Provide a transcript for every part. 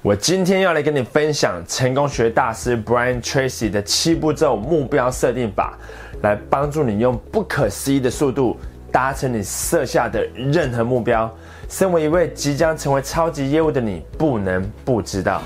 我今天要来跟你分享成功学大师 Brian Tracy 的七步骤目标设定法，来帮助你用不可思议的速度达成你设下的任何目标。身为一位即将成为超级业务的你，不能不知道。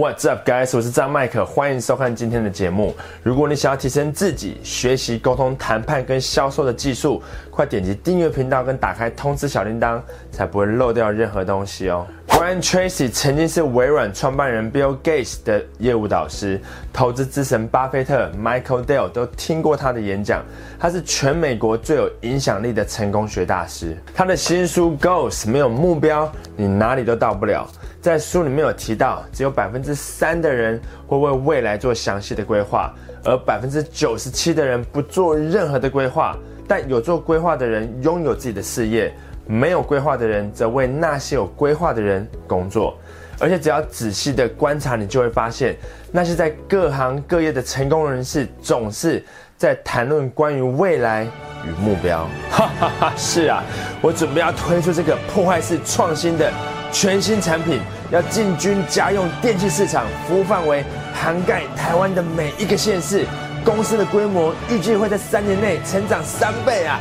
What's up, guys？我是张麦克，欢迎收看今天的节目。如果你想要提升自己学习沟通、谈判跟销售的技术，快点击订阅频道跟打开通知小铃铛，才不会漏掉任何东西哦。Brian Tracy 曾经是微软创办人 Bill Gates 的业务导师，投资之神巴菲特、Michael Dell 都听过他的演讲。他是全美国最有影响力的成功学大师。他的新书 Goals 没有目标，你哪里都到不了。在书里面有提到，只有百分之三的人会为未来做详细的规划，而百分之九十七的人不做任何的规划。但有做规划的人拥有自己的事业，没有规划的人则为那些有规划的人工作。而且只要仔细的观察，你就会发现，那些在各行各业的成功人士，总是在谈论关于未来与目标。哈哈哈，是啊，我准备要推出这个破坏式创新的。全新产品要进军家用电器市场，服务范围涵盖台湾的每一个县市。公司的规模预计会在三年内成长三倍啊！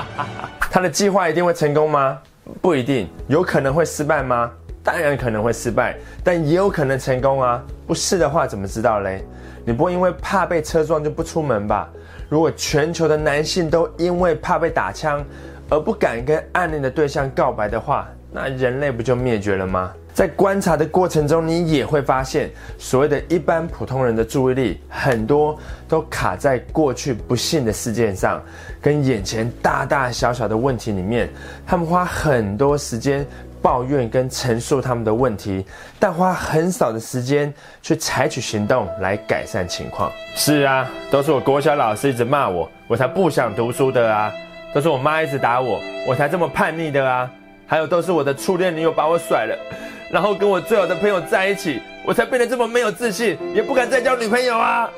他的计划一定会成功吗？不一定，有可能会失败吗？当然可能会失败，但也有可能成功啊！不试的话怎么知道嘞？你不会因为怕被车撞就不出门吧？如果全球的男性都因为怕被打枪而不敢跟暗恋的对象告白的话，那人类不就灭绝了吗？在观察的过程中，你也会发现，所谓的一般普通人的注意力，很多都卡在过去不幸的事件上，跟眼前大大小小的问题里面。他们花很多时间抱怨跟陈述他们的问题，但花很少的时间去采取行动来改善情况。是啊，都是我国小老师一直骂我，我才不想读书的啊；都是我妈一直打我，我才这么叛逆的啊。还有都是我的初恋女友把我甩了，然后跟我最好的朋友在一起，我才变得这么没有自信，也不敢再交女朋友啊。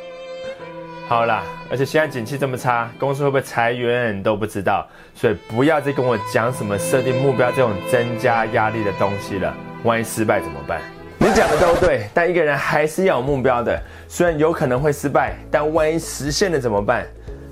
好啦，而且现在景气这么差，公司会不会裁员都不知道，所以不要再跟我讲什么设定目标这种增加压力的东西了。万一失败怎么办？你讲的都对，但一个人还是要有目标的。虽然有可能会失败，但万一实现了怎么办？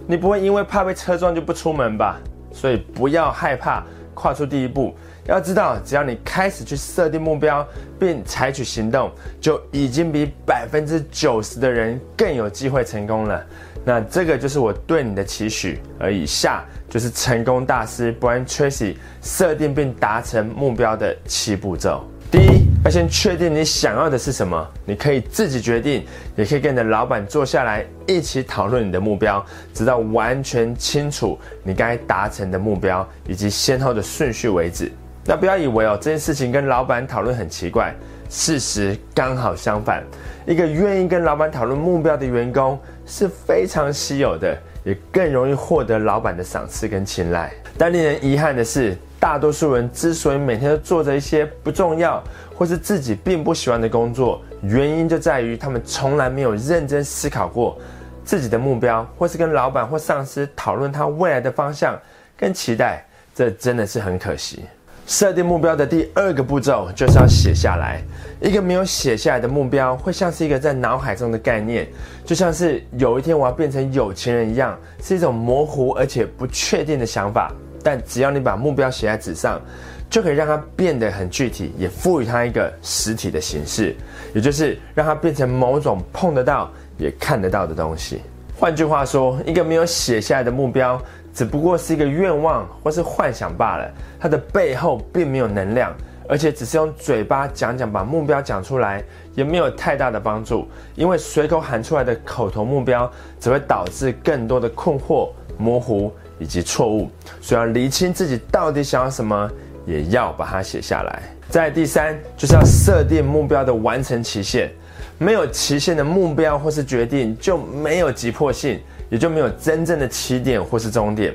你不会因为怕被车撞就不出门吧？所以不要害怕。跨出第一步，要知道，只要你开始去设定目标，并采取行动，就已经比百分之九十的人更有机会成功了。那这个就是我对你的期许，而以下就是成功大师 Brian Tracy 设定并达成目标的七步骤。第一，要先确定你想要的是什么。你可以自己决定，也可以跟你的老板坐下来一起讨论你的目标，直到完全清楚你该达成的目标以及先后的顺序为止。那不要以为哦这件事情跟老板讨论很奇怪，事实刚好相反。一个愿意跟老板讨论目标的员工是非常稀有的，也更容易获得老板的赏识跟青睐。但令人遗憾的是。大多数人之所以每天都做着一些不重要或是自己并不喜欢的工作，原因就在于他们从来没有认真思考过自己的目标，或是跟老板或上司讨论他未来的方向跟期待。这真的是很可惜。设定目标的第二个步骤就是要写下来。一个没有写下来的目标，会像是一个在脑海中的概念，就像是有一天我要变成有钱人一样，是一种模糊而且不确定的想法。但只要你把目标写在纸上，就可以让它变得很具体，也赋予它一个实体的形式，也就是让它变成某种碰得到也看得到的东西。换句话说，一个没有写下来的目标，只不过是一个愿望或是幻想罢了，它的背后并没有能量，而且只是用嘴巴讲讲，把目标讲出来，也没有太大的帮助，因为随口喊出来的口头目标，只会导致更多的困惑、模糊。以及错误，所以要厘清自己到底想要什么，也要把它写下来。再第三，就是要设定目标的完成期限。没有期限的目标或是决定，就没有急迫性，也就没有真正的起点或是终点。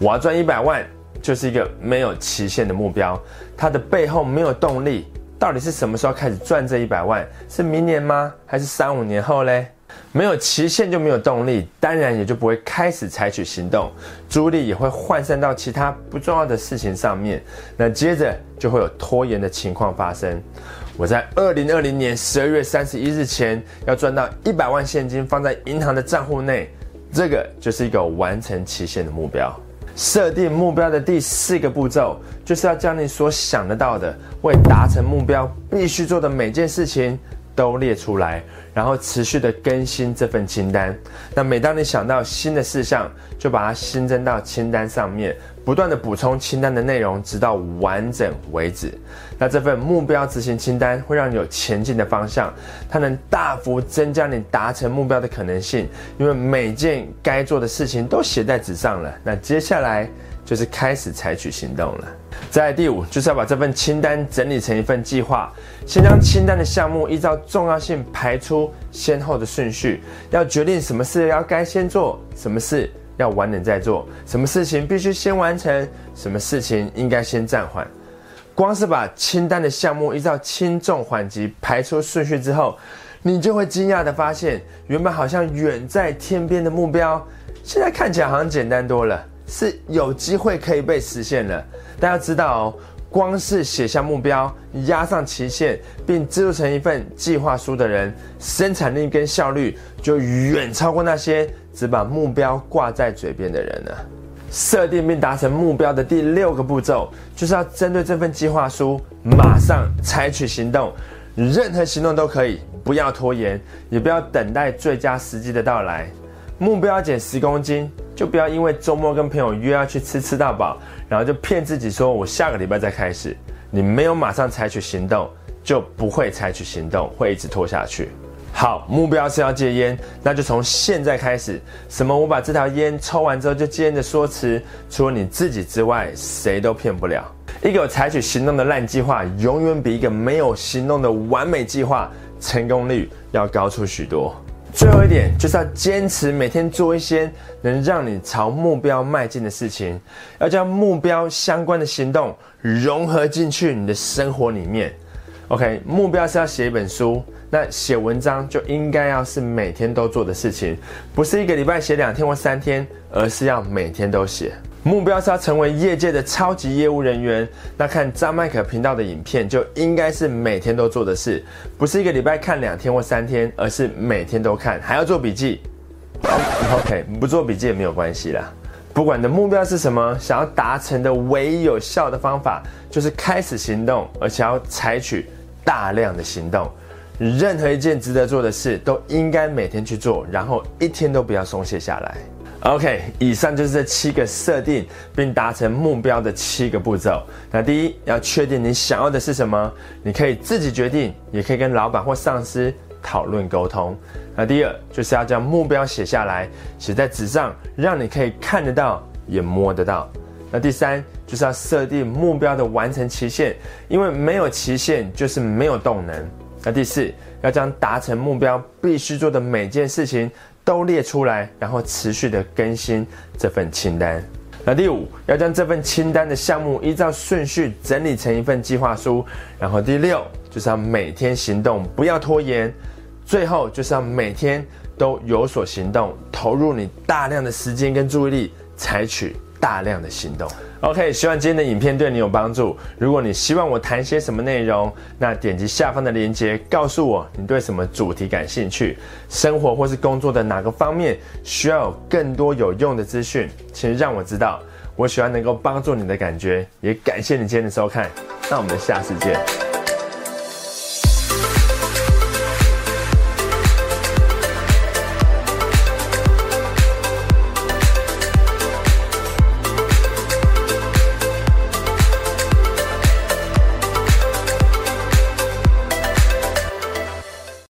我要赚一百万，就是一个没有期限的目标，它的背后没有动力。到底是什么时候开始赚这一百万？是明年吗？还是三五年后嘞？没有期限就没有动力，当然也就不会开始采取行动，注意力也会涣散到其他不重要的事情上面，那接着就会有拖延的情况发生。我在二零二零年十二月三十一日前要赚到一百万现金放在银行的账户内，这个就是一个完成期限的目标。设定目标的第四个步骤，就是要将你所想得到的为达成目标必须做的每件事情。都列出来，然后持续的更新这份清单。那每当你想到新的事项，就把它新增到清单上面，不断的补充清单的内容，直到完整为止。那这份目标执行清单会让你有前进的方向，它能大幅增加你达成目标的可能性，因为每件该做的事情都写在纸上了。那接下来就是开始采取行动了。在第五，就是要把这份清单整理成一份计划。先将清单的项目依照重要性排出先后的顺序，要决定什么事要该先做，什么事要晚点再做，什么事情必须先完成，什么事情应该先暂缓。光是把清单的项目依照轻重缓急排出顺序之后，你就会惊讶的发现，原本好像远在天边的目标，现在看起来好像简单多了，是有机会可以被实现了。大家知道哦，光是写下目标、压上期限，并制作成一份计划书的人，生产力跟效率就远超过那些只把目标挂在嘴边的人了。设定并达成目标的第六个步骤，就是要针对这份计划书马上采取行动，任何行动都可以，不要拖延，也不要等待最佳时机的到来。目标减十公斤，就不要因为周末跟朋友约要去吃吃到饱。然后就骗自己说，我下个礼拜再开始。你没有马上采取行动，就不会采取行动，会一直拖下去。好，目标是要戒烟，那就从现在开始。什么？我把这条烟抽完之后就戒烟的说辞，除了你自己之外，谁都骗不了。一个有采取行动的烂计划，永远比一个没有行动的完美计划成功率要高出许多。最后一点就是要坚持每天做一些能让你朝目标迈进的事情，要将目标相关的行动融合进去你的生活里面。OK，目标是要写一本书，那写文章就应该要是每天都做的事情，不是一个礼拜写两天或三天，而是要每天都写。目标是要成为业界的超级业务人员，那看张麦克频道的影片就应该是每天都做的事，不是一个礼拜看两天或三天，而是每天都看，还要做笔记。OK，不做笔记也没有关系啦。不管你的目标是什么，想要达成的唯一有效的方法就是开始行动，而且要采取大量的行动。任何一件值得做的事都应该每天去做，然后一天都不要松懈下来。OK，以上就是这七个设定并达成目标的七个步骤。那第一，要确定你想要的是什么，你可以自己决定，也可以跟老板或上司讨论沟通。那第二，就是要将目标写下来，写在纸上，让你可以看得到，也摸得到。那第三，就是要设定目标的完成期限，因为没有期限就是没有动能。那第四，要将达成目标必须做的每件事情。都列出来，然后持续的更新这份清单。那第五，要将这份清单的项目依照顺序整理成一份计划书。然后第六，就是要每天行动，不要拖延。最后，就是要每天都有所行动，投入你大量的时间跟注意力，采取大量的行动。OK，希望今天的影片对你有帮助。如果你希望我谈些什么内容，那点击下方的链接，告诉我你对什么主题感兴趣，生活或是工作的哪个方面需要有更多有用的资讯，请让我知道。我喜欢能够帮助你的感觉，也感谢你今天的收看。那我们下次见。